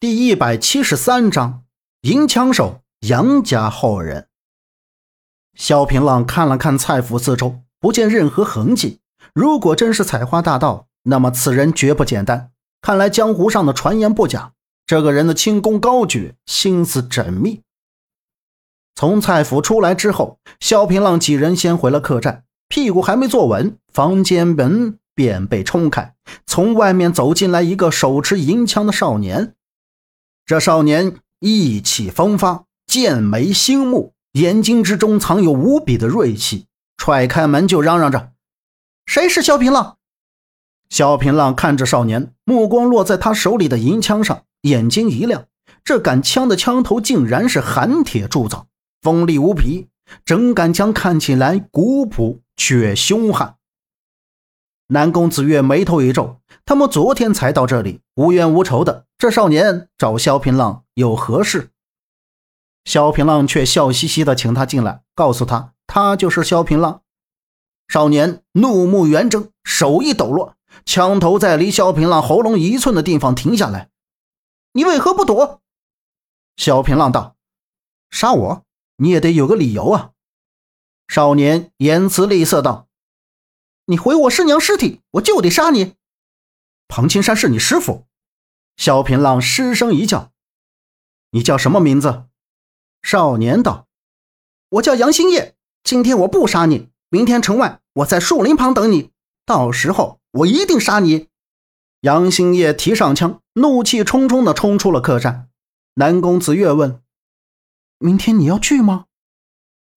第一百七十三章，银枪手杨家后人。萧平浪看了看蔡府四周，不见任何痕迹。如果真是采花大盗，那么此人绝不简单。看来江湖上的传言不假，这个人的轻功高绝，心思缜密。从蔡府出来之后，萧平浪几人先回了客栈，屁股还没坐稳，房间门便被冲开，从外面走进来一个手持银枪的少年。这少年意气风发，剑眉星目，眼睛之中藏有无比的锐气。踹开门就嚷嚷着：“谁是萧平浪？”萧平浪看着少年，目光落在他手里的银枪上，眼睛一亮。这杆枪的枪头竟然是寒铁铸造，锋利无比，整杆枪看起来古朴却凶悍。南宫子月眉头一皱，他们昨天才到这里，无冤无仇的。这少年找萧平浪有何事？萧平浪却笑嘻嘻的请他进来，告诉他他就是萧平浪。少年怒目圆睁，手一抖落，枪头在离萧平浪喉咙一寸的地方停下来。你为何不躲？萧平浪道：“杀我，你也得有个理由啊。”少年言辞厉色道。你毁我师娘尸体，我就得杀你。庞青山是你师傅？萧平浪失声一叫：“你叫什么名字？”少年道：“我叫杨兴业。今天我不杀你，明天城外我在树林旁等你，到时候我一定杀你。”杨兴业提上枪，怒气冲冲地冲出了客栈。南宫子月问：“明天你要去吗？”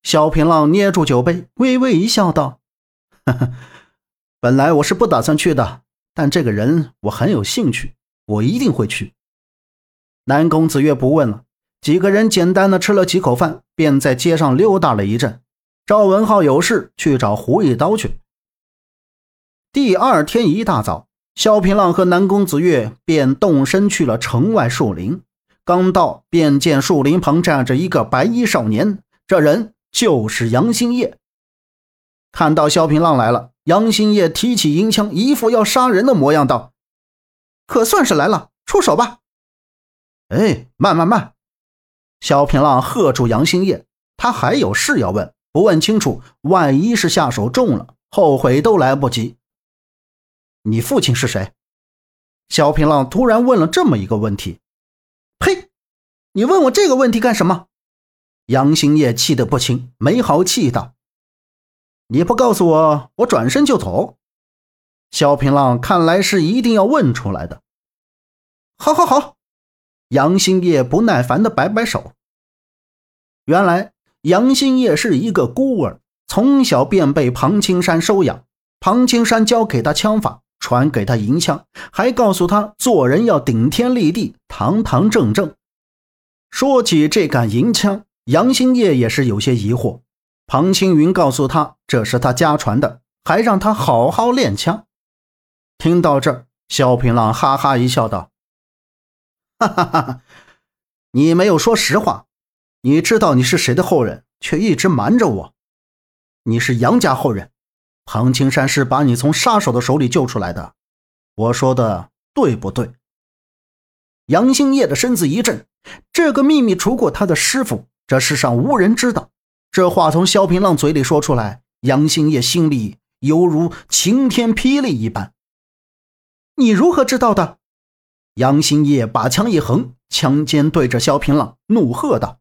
萧平浪捏住酒杯，微微一笑，道：“呵呵。”本来我是不打算去的，但这个人我很有兴趣，我一定会去。南宫子月不问了，几个人简单的吃了几口饭，便在街上溜达了一阵。赵文浩有事去找胡一刀去。第二天一大早，萧平浪和南宫子月便动身去了城外树林。刚到，便见树林旁站着一个白衣少年，这人就是杨兴业。看到萧平浪来了。杨兴业提起银枪，一副要杀人的模样，道：“可算是来了，出手吧！”哎，慢慢慢！萧平浪喝住杨兴业，他还有事要问，不问清楚，万一是下手重了，后悔都来不及。你父亲是谁？萧平浪突然问了这么一个问题。呸！你问我这个问题干什么？杨兴业气得不轻，没好气道。你不告诉我，我转身就走。萧平浪看来是一定要问出来的。好，好，好！杨兴业不耐烦的摆摆手。原来杨兴业是一个孤儿，从小便被庞青山收养。庞青山教给他枪法，传给他银枪，还告诉他做人要顶天立地、堂堂正正。说起这杆银枪，杨兴业也是有些疑惑。庞青云告诉他，这是他家传的，还让他好好练枪。听到这儿，萧平浪哈哈一笑，道：“哈哈哈哈，你没有说实话。你知道你是谁的后人，却一直瞒着我。你是杨家后人，庞青山是把你从杀手的手里救出来的。我说的对不对？”杨兴业的身子一震，这个秘密除过他的师傅，这世上无人知道。这话从萧平浪嘴里说出来，杨兴业心里犹如晴天霹雳一般。你如何知道的？杨兴业把枪一横，枪尖对着萧平浪，怒喝道：“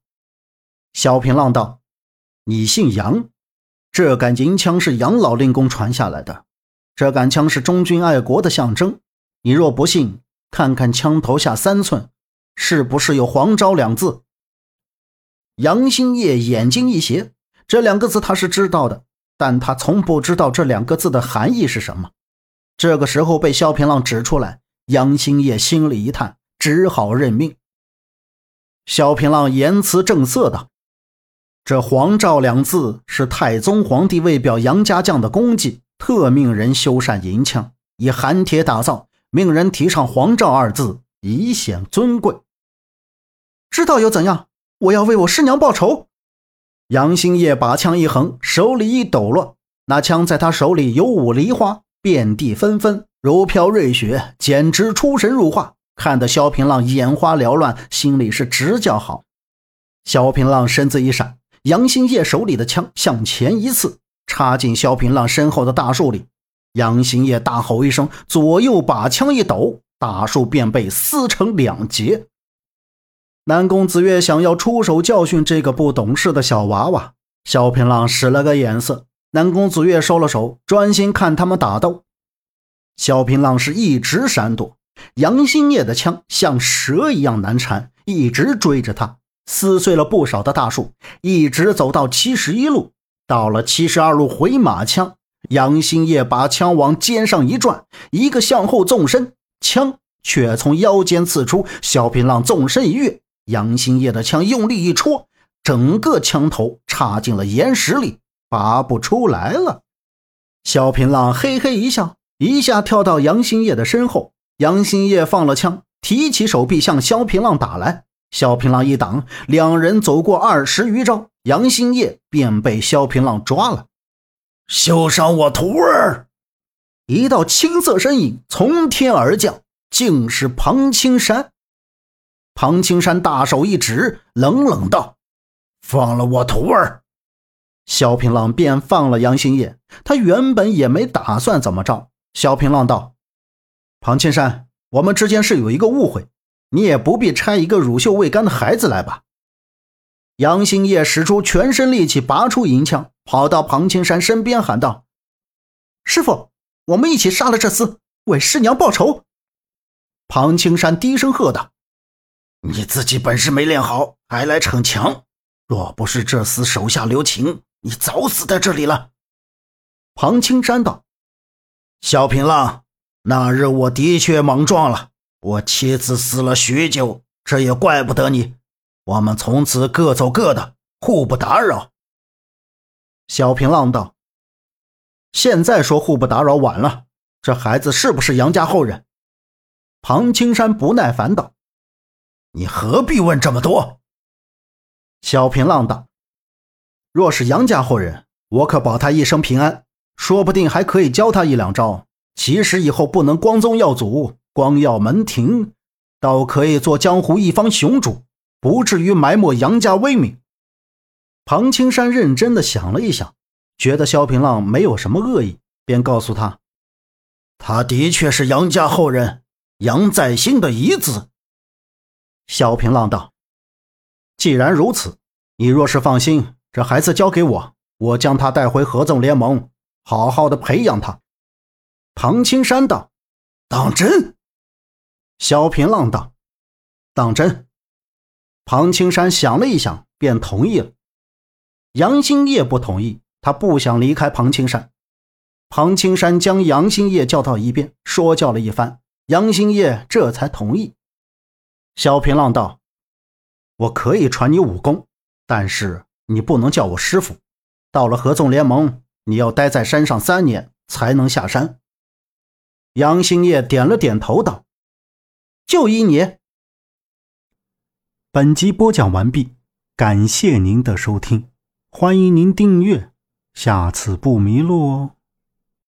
萧平浪道，你姓杨？这杆银枪是杨老令公传下来的，这杆枪是忠君爱国的象征。你若不信，看看枪头下三寸，是不是有‘黄昭’两字？”杨兴业眼睛一斜，这两个字他是知道的，但他从不知道这两个字的含义是什么。这个时候被萧平浪指出来，杨兴业心里一叹，只好认命。萧平浪言辞正色道：“这‘黄诏’两字是太宗皇帝为表杨家将的功绩，特命人修缮银枪，以寒铁打造，命人提上‘黄诏’二字，以显尊贵。知道又怎样？”我要为我师娘报仇。杨兴业把枪一横，手里一抖落，那枪在他手里有舞梨花，遍地纷纷，如飘瑞雪，简直出神入化，看得萧平浪眼花缭乱，心里是直叫好。萧平浪身子一闪，杨兴业手里的枪向前一刺，插进萧平浪身后的大树里。杨兴业大吼一声，左右把枪一抖，大树便被撕成两截。南宫子月想要出手教训这个不懂事的小娃娃，萧平浪使了个眼色，南宫子月收了手，专心看他们打斗。萧平浪是一直闪躲，杨兴业的枪像蛇一样难缠，一直追着他，撕碎了不少的大树，一直走到七十一路，到了七十二路回马枪，杨兴业把枪往肩上一转，一个向后纵身，枪却从腰间刺出，萧平浪纵身一跃。杨兴业的枪用力一戳，整个枪头插进了岩石里，拔不出来了。萧平浪嘿嘿一笑，一下跳到杨兴业的身后。杨兴业放了枪，提起手臂向萧平浪打来。萧平浪一挡，两人走过二十余招，杨兴业便被萧平浪抓了。休伤我徒儿！一道青色身影从天而降，竟是庞青山。庞青山大手一指，冷冷道：“放了我徒儿。”萧平浪便放了杨兴业。他原本也没打算怎么着。萧平浪道：“庞青山，我们之间是有一个误会，你也不必拆一个乳臭未干的孩子来吧。”杨兴业使出全身力气，拔出银枪，跑到庞青山身边，喊道：“师傅，我们一起杀了这厮，为师娘报仇。”庞青山低声喝道。你自己本事没练好，还来逞强！若不是这厮手下留情，你早死在这里了。庞青山道：“萧平浪，那日我的确莽撞了，我妻子死了许久，这也怪不得你。我们从此各走各的，互不打扰。”萧平浪道：“现在说互不打扰晚了，这孩子是不是杨家后人？”庞青山不耐烦道。你何必问这么多？萧平浪道：“若是杨家后人，我可保他一生平安，说不定还可以教他一两招。其实以后不能光宗耀祖、光耀门庭，倒可以做江湖一方雄主，不至于埋没杨家威名。”庞青山认真的想了一想，觉得萧平浪没有什么恶意，便告诉他：“他的确是杨家后人，杨再兴的遗子。”萧平浪道：“既然如此，你若是放心，这孩子交给我，我将他带回合纵联盟，好好的培养他。”庞青山道：“当真？”萧平浪道：“当真。”庞青山想了一想，便同意了。杨兴业不同意，他不想离开庞青山。庞青山将杨兴业叫到一边，说教了一番，杨兴业这才同意。萧平浪道：“我可以传你武功，但是你不能叫我师傅。到了合纵联盟，你要待在山上三年才能下山。”杨兴业点了点头道：“就依你。”本集播讲完毕，感谢您的收听，欢迎您订阅，下次不迷路哦。